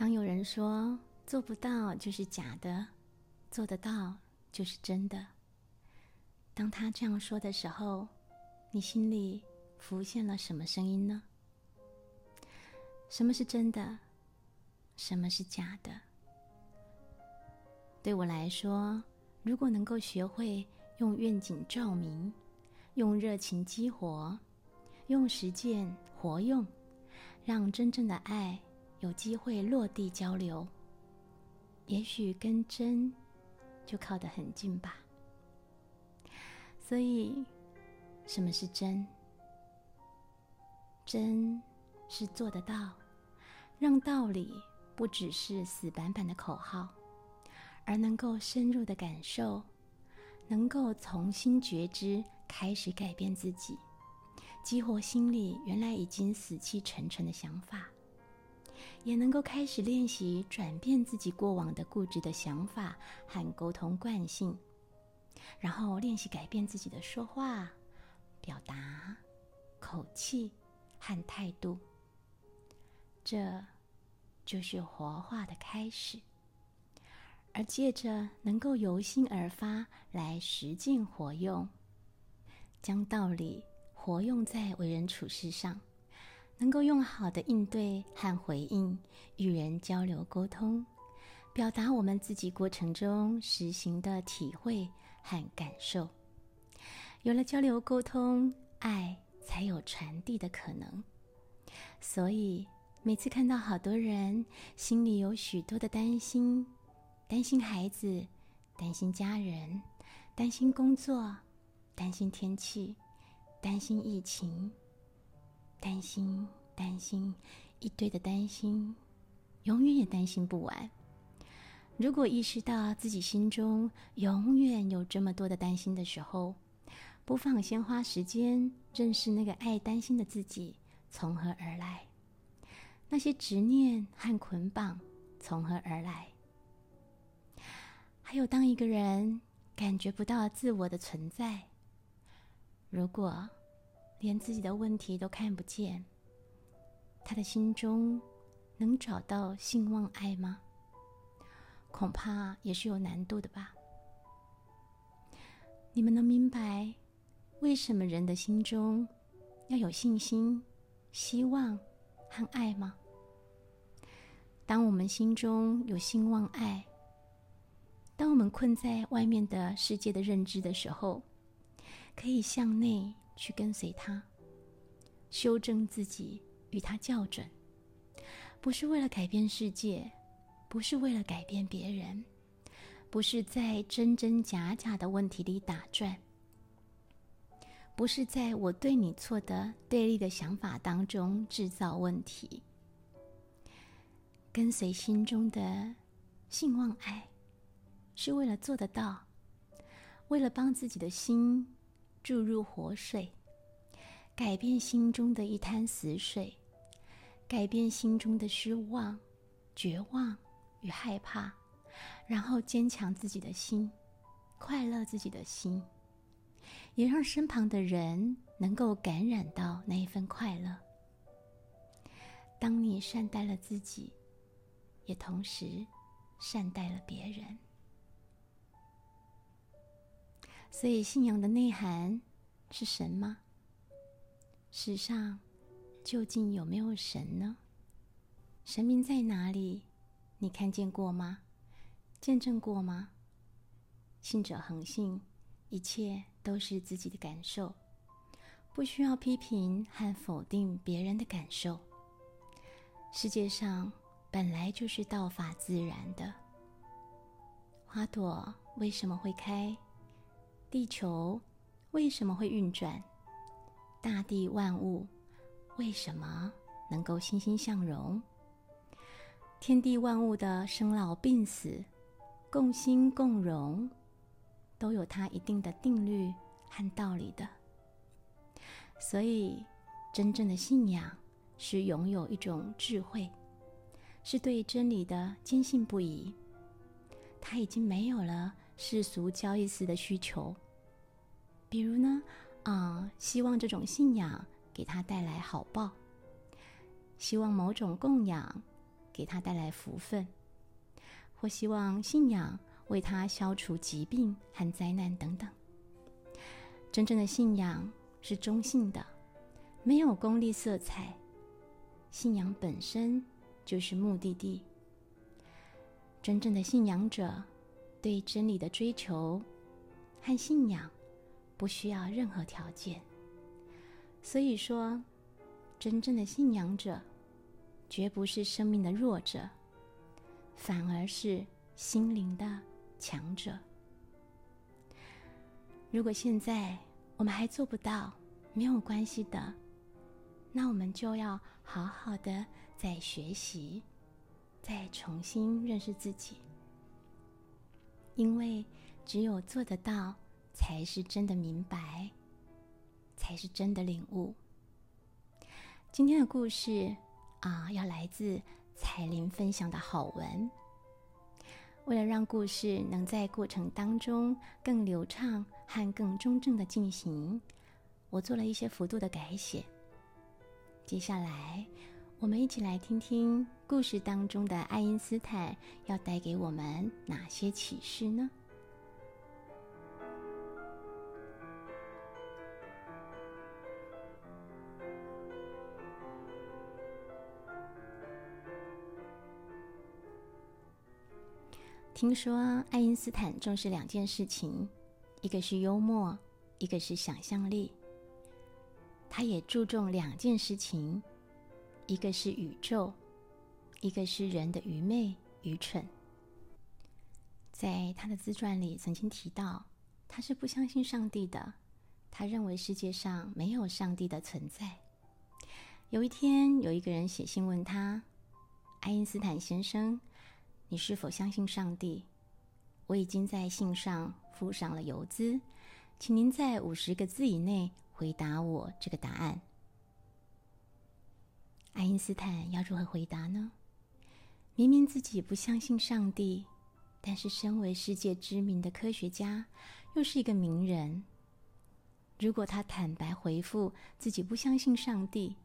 当有人说做不到就是假的，做得到就是真的。当他这样说的时候，你心里浮现了什么声音呢？什么是真的？什么是假的？对我来说，如果能够学会用愿景照明，用热情激活，用实践活用，让真正的爱。有机会落地交流，也许跟真就靠得很近吧。所以，什么是真？真是做得到，让道理不只是死板板的口号，而能够深入的感受，能够重新觉知，开始改变自己，激活心里原来已经死气沉沉的想法。也能够开始练习转变自己过往的固执的想法和沟通惯性，然后练习改变自己的说话、表达、口气和态度。这就是活化的开始，而借着能够由心而发来实践活用，将道理活用在为人处事上。能够用好的应对和回应与人交流沟通，表达我们自己过程中实行的体会和感受。有了交流沟通，爱才有传递的可能。所以每次看到好多人心里有许多的担心，担心孩子，担心家人，担心工作，担心天气，担心疫情。担心，担心，一堆的担心，永远也担心不完。如果意识到自己心中永远有这么多的担心的时候，不妨先花时间认识那个爱担心的自己从何而来，那些执念和捆绑从何而来。还有，当一个人感觉不到自我的存在，如果。连自己的问题都看不见，他的心中能找到信望爱吗？恐怕也是有难度的吧。你们能明白为什么人的心中要有信心、希望和爱吗？当我们心中有信望爱，当我们困在外面的世界的认知的时候，可以向内。去跟随他，修正自己，与他校准，不是为了改变世界，不是为了改变别人，不是在真真假假的问题里打转，不是在我对你错的对立的想法当中制造问题。跟随心中的信望爱，是为了做得到，为了帮自己的心。注入活水，改变心中的一滩死水，改变心中的失望、绝望与害怕，然后坚强自己的心，快乐自己的心，也让身旁的人能够感染到那一份快乐。当你善待了自己，也同时善待了别人。所以，信仰的内涵是神吗？世上究竟有没有神呢？神明在哪里？你看见过吗？见证过吗？信者恒信，一切都是自己的感受，不需要批评和否定别人的感受。世界上本来就是道法自然的，花朵为什么会开？地球为什么会运转？大地万物为什么能够欣欣向荣？天地万物的生老病死、共兴共荣，都有它一定的定律和道理的。所以，真正的信仰是拥有一种智慧，是对真理的坚信不疑。他已经没有了世俗交易时的需求，比如呢，啊，希望这种信仰给他带来好报，希望某种供养给他带来福分，或希望信仰为他消除疾病和灾难等等。真正的信仰是中性的，没有功利色彩，信仰本身就是目的地。真正的信仰者，对真理的追求和信仰不需要任何条件。所以说，真正的信仰者，绝不是生命的弱者，反而是心灵的强者。如果现在我们还做不到，没有关系的，那我们就要好好的再学习。再重新认识自己，因为只有做得到，才是真的明白，才是真的领悟。今天的故事啊，要来自彩铃分享的好文。为了让故事能在过程当中更流畅和更中正的进行，我做了一些幅度的改写。接下来。我们一起来听听故事当中的爱因斯坦要带给我们哪些启示呢？听说爱因斯坦重视两件事情，一个是幽默，一个是想象力。他也注重两件事情。一个是宇宙，一个是人的愚昧、愚蠢。在他的自传里曾经提到，他是不相信上帝的，他认为世界上没有上帝的存在。有一天，有一个人写信问他：“爱因斯坦先生，你是否相信上帝？我已经在信上附上了邮资，请您在五十个字以内回答我这个答案。”爱因斯坦要如何回答呢？明明自己不相信上帝，但是身为世界知名的科学家，又是一个名人。如果他坦白回复自己不相信上帝，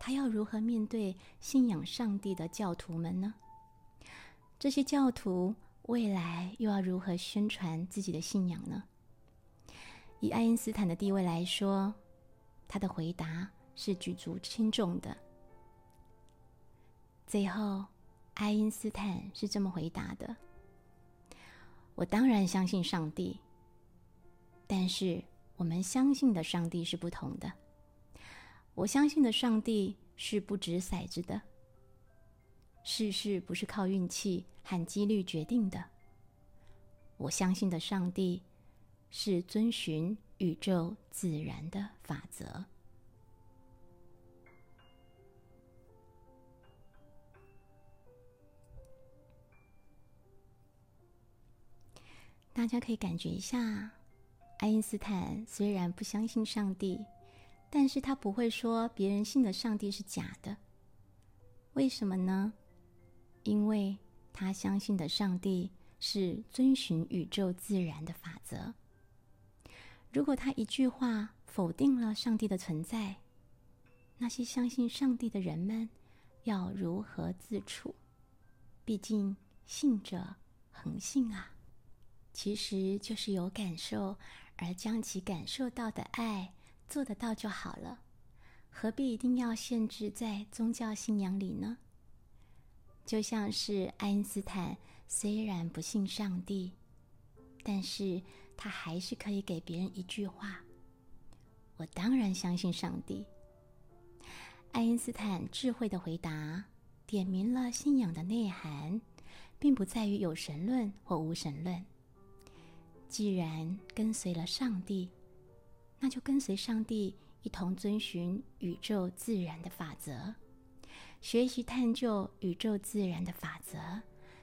他要如何面对信仰上帝的教徒们呢？这些教徒未来又要如何宣传自己的信仰呢？以爱因斯坦的地位来说，他的回答是举足轻重的。最后，爱因斯坦是这么回答的：“我当然相信上帝，但是我们相信的上帝是不同的。我相信的上帝是不掷骰子的，事事不是靠运气和几率决定的。我相信的上帝是遵循宇宙自然的法则。”大家可以感觉一下，爱因斯坦虽然不相信上帝，但是他不会说别人信的上帝是假的。为什么呢？因为他相信的上帝是遵循宇宙自然的法则。如果他一句话否定了上帝的存在，那些相信上帝的人们要如何自处？毕竟信者恒信啊。其实就是有感受，而将其感受到的爱做得到就好了，何必一定要限制在宗教信仰里呢？就像是爱因斯坦虽然不信上帝，但是他还是可以给别人一句话：“我当然相信上帝。”爱因斯坦智慧的回答，点明了信仰的内涵，并不在于有神论或无神论。既然跟随了上帝，那就跟随上帝，一同遵循宇宙自然的法则。学习探究宇宙自然的法则，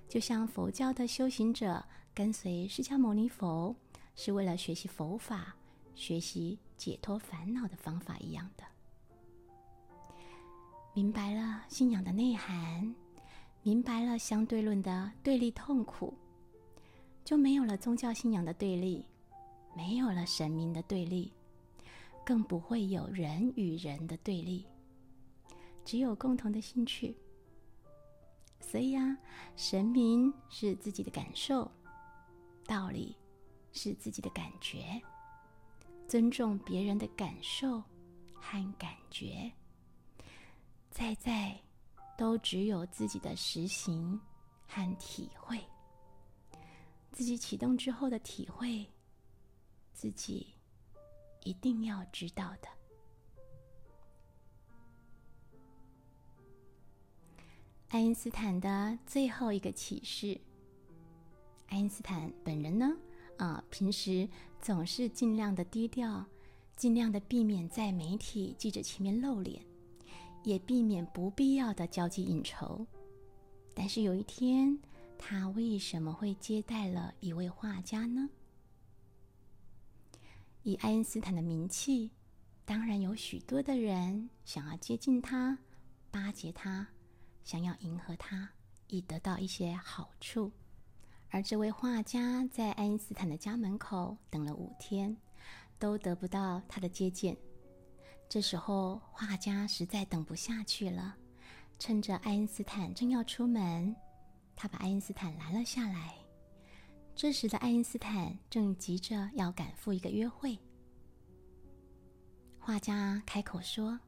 就像佛教的修行者跟随释迦牟尼佛，是为了学习佛法、学习解脱烦恼的方法一样的。明白了信仰的内涵，明白了相对论的对立痛苦，就没有了宗教信仰的对立，没有了神明的对立。更不会有人与人的对立，只有共同的兴趣。所以啊，神明是自己的感受，道理是自己的感觉，尊重别人的感受和感觉，在在都只有自己的实行和体会，自己启动之后的体会，自己。一定要知道的。爱因斯坦的最后一个启示。爱因斯坦本人呢，啊，平时总是尽量的低调，尽量的避免在媒体记者前面露脸，也避免不必要的交际应酬。但是有一天，他为什么会接待了一位画家呢？以爱因斯坦的名气，当然有许多的人想要接近他、巴结他，想要迎合他，以得到一些好处。而这位画家在爱因斯坦的家门口等了五天，都得不到他的接见。这时候，画家实在等不下去了，趁着爱因斯坦正要出门，他把爱因斯坦拦了下来。这时的爱因斯坦正急着要赶赴一个约会。画家开口说：“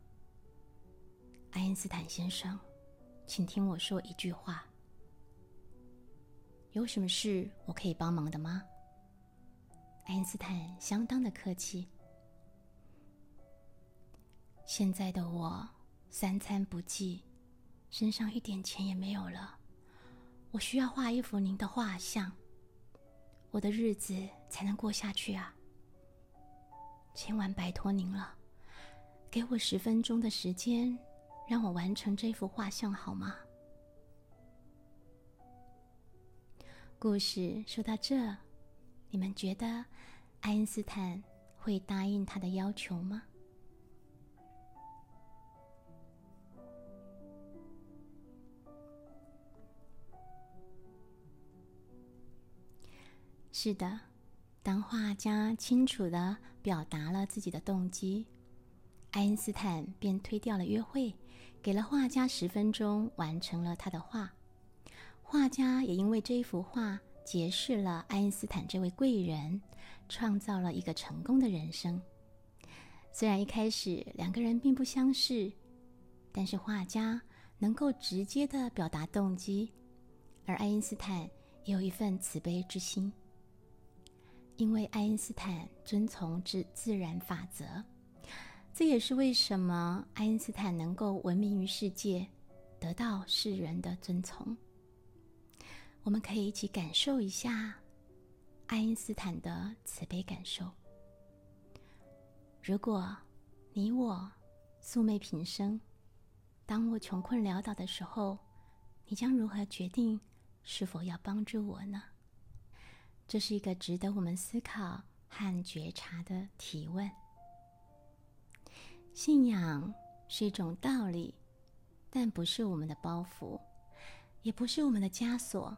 爱因斯坦先生，请听我说一句话。有什么事我可以帮忙的吗？”爱因斯坦相当的客气。现在的我三餐不继，身上一点钱也没有了，我需要画一幅您的画像。我的日子才能过下去啊！千万拜托您了，给我十分钟的时间，让我完成这幅画像好吗？故事说到这，你们觉得爱因斯坦会答应他的要求吗？是的，当画家清楚的表达了自己的动机，爱因斯坦便推掉了约会，给了画家十分钟，完成了他的画。画家也因为这一幅画结识了爱因斯坦这位贵人，创造了一个成功的人生。虽然一开始两个人并不相识，但是画家能够直接的表达动机，而爱因斯坦也有一份慈悲之心。因为爱因斯坦遵从自自然法则，这也是为什么爱因斯坦能够闻名于世界，得到世人的尊崇。我们可以一起感受一下爱因斯坦的慈悲感受。如果你我素昧平生，当我穷困潦倒的时候，你将如何决定是否要帮助我呢？这是一个值得我们思考和觉察的提问。信仰是一种道理，但不是我们的包袱，也不是我们的枷锁，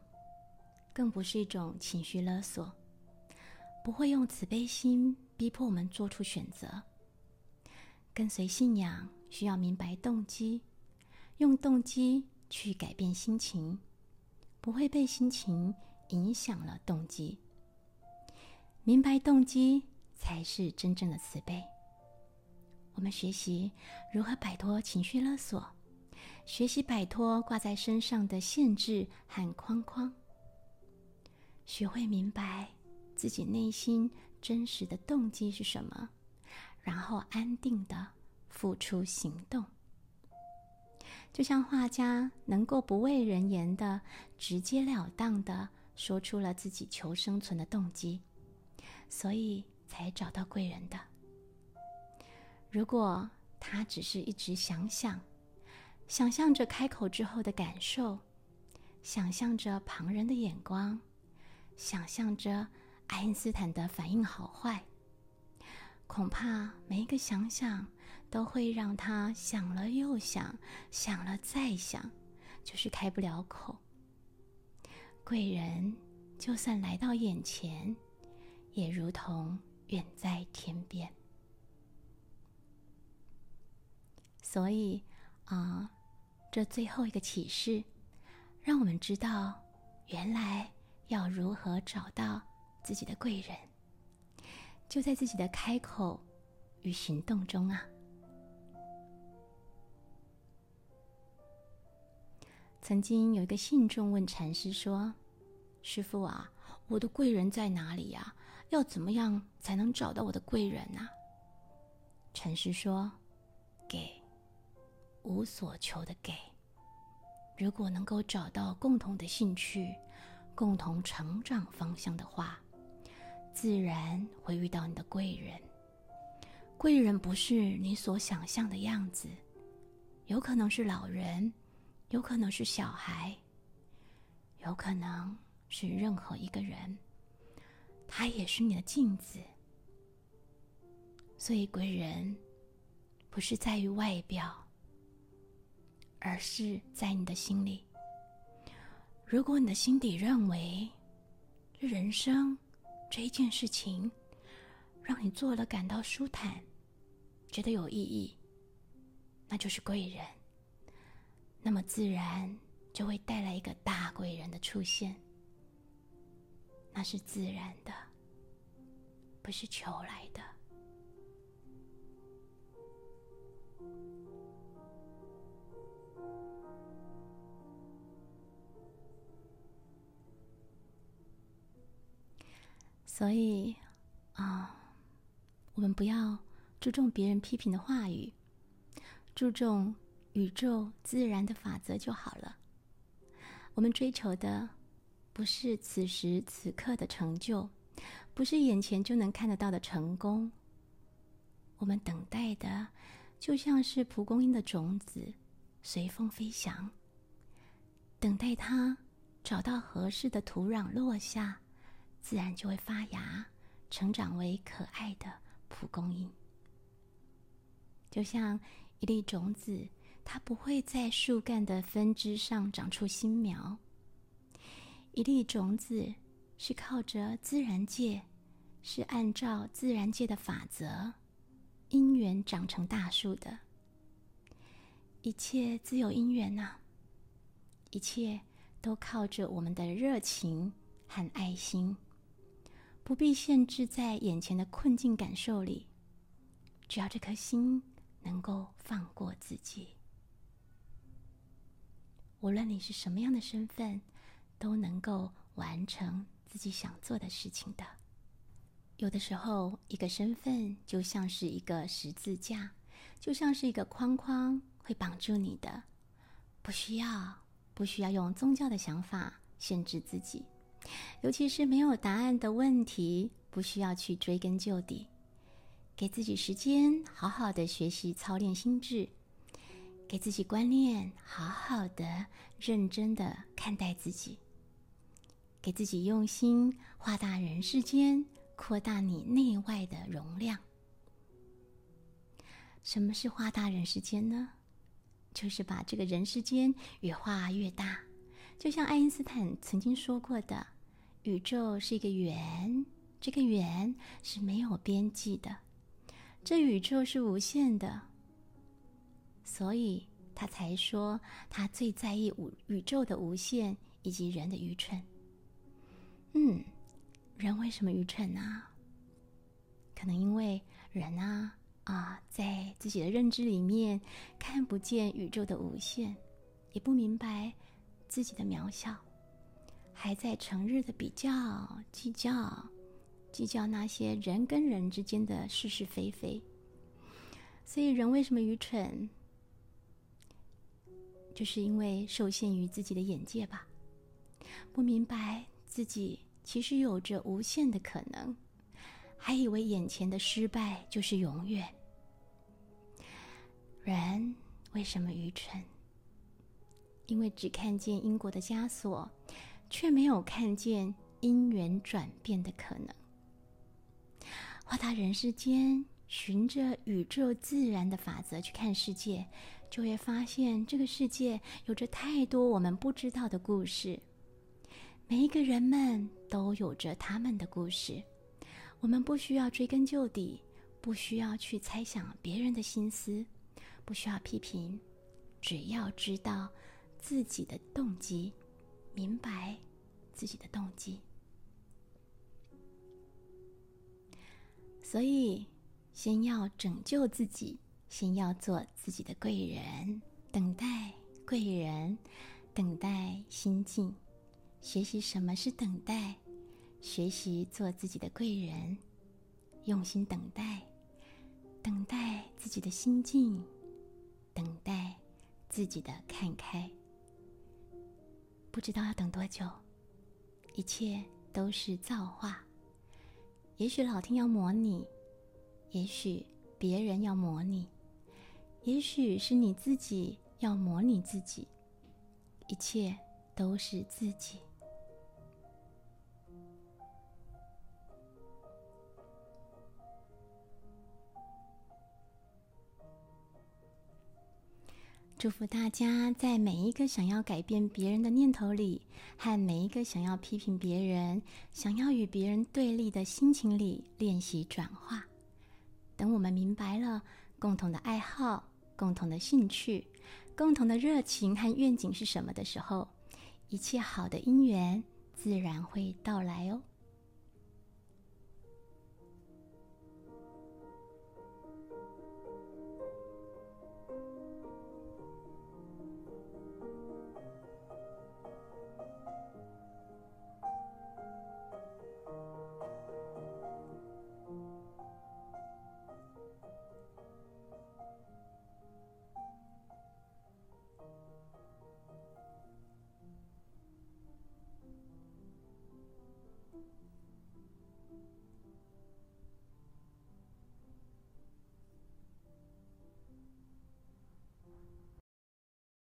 更不是一种情绪勒索，不会用慈悲心逼迫我们做出选择。跟随信仰需要明白动机，用动机去改变心情，不会被心情。影响了动机，明白动机才是真正的慈悲。我们学习如何摆脱情绪勒索，学习摆脱挂在身上的限制和框框，学会明白自己内心真实的动机是什么，然后安定的付出行动。就像画家能够不畏人言的直截了当的。说出了自己求生存的动机，所以才找到贵人的。如果他只是一直想想，想象着开口之后的感受，想象着旁人的眼光，想象着爱因斯坦的反应好坏。恐怕每一个想想都会让他想了又想，想了再想，就是开不了口。贵人就算来到眼前，也如同远在天边。所以啊。这最后一个启示，让我们知道，原来要如何找到自己的贵人，就在自己的开口与行动中啊。曾经有一个信众问禅师说：“师傅啊，我的贵人在哪里呀？要怎么样才能找到我的贵人呢？”禅师说：“给。”无所求的给。如果能够找到共同的兴趣、共同成长方向的话，自然会遇到你的贵人。贵人不是你所想象的样子，有可能是老人，有可能是小孩，有可能是任何一个人，他也是你的镜子。所以，贵人不是在于外表。而是在你的心里。如果你的心底认为，人生这一件事情让你做了感到舒坦，觉得有意义，那就是贵人。那么自然就会带来一个大贵人的出现，那是自然的，不是求来的。所以，啊，我们不要注重别人批评的话语，注重宇宙自然的法则就好了。我们追求的不是此时此刻的成就，不是眼前就能看得到的成功。我们等待的，就像是蒲公英的种子，随风飞翔，等待它找到合适的土壤落下。自然就会发芽，成长为可爱的蒲公英。就像一粒种子，它不会在树干的分支上长出新苗。一粒种子是靠着自然界，是按照自然界的法则，因缘长成大树的。一切自有因缘呐，一切都靠着我们的热情和爱心。不必限制在眼前的困境感受里，只要这颗心能够放过自己。无论你是什么样的身份，都能够完成自己想做的事情的。有的时候，一个身份就像是一个十字架，就像是一个框框，会绑住你的。不需要，不需要用宗教的想法限制自己。尤其是没有答案的问题，不需要去追根究底，给自己时间，好好的学习操练心智，给自己观念，好好的认真的看待自己，给自己用心画大人世间，扩大你内外的容量。什么是画大人世间呢？就是把这个人世间越画越大。就像爱因斯坦曾经说过的，宇宙是一个圆，这个圆是没有边际的，这宇宙是无限的，所以他才说他最在意宇宇宙的无限以及人的愚蠢。嗯，人为什么愚蠢呢？可能因为人啊啊，在自己的认知里面看不见宇宙的无限，也不明白。自己的渺小，还在成日的比较、计较、计较那些人跟人之间的是是非非。所以，人为什么愚蠢？就是因为受限于自己的眼界吧，不明白自己其实有着无限的可能，还以为眼前的失败就是永远。人为什么愚蠢？因为只看见因果的枷锁，却没有看见因缘转变的可能。花大人世间，循着宇宙自然的法则去看世界，就会发现这个世界有着太多我们不知道的故事。每一个人们都有着他们的故事，我们不需要追根究底，不需要去猜想别人的心思，不需要批评，只要知道自己的动机，明白自己的动机。所以，先要拯救自己，先要做自己的贵人，等待贵人，等待心境。学习什么是等待，学习做自己的贵人，用心等待，等待自己的心境，等待自己的看开。不知道要等多久，一切都是造化。也许老天要磨你，也许别人要磨你，也许是你自己要磨你自己，一切都是自己。祝福大家在每一个想要改变别人的念头里，和每一个想要批评别人、想要与别人对立的心情里练习转化。等我们明白了共同的爱好、共同的兴趣、共同的热情和愿景是什么的时候，一切好的姻缘自然会到来哦。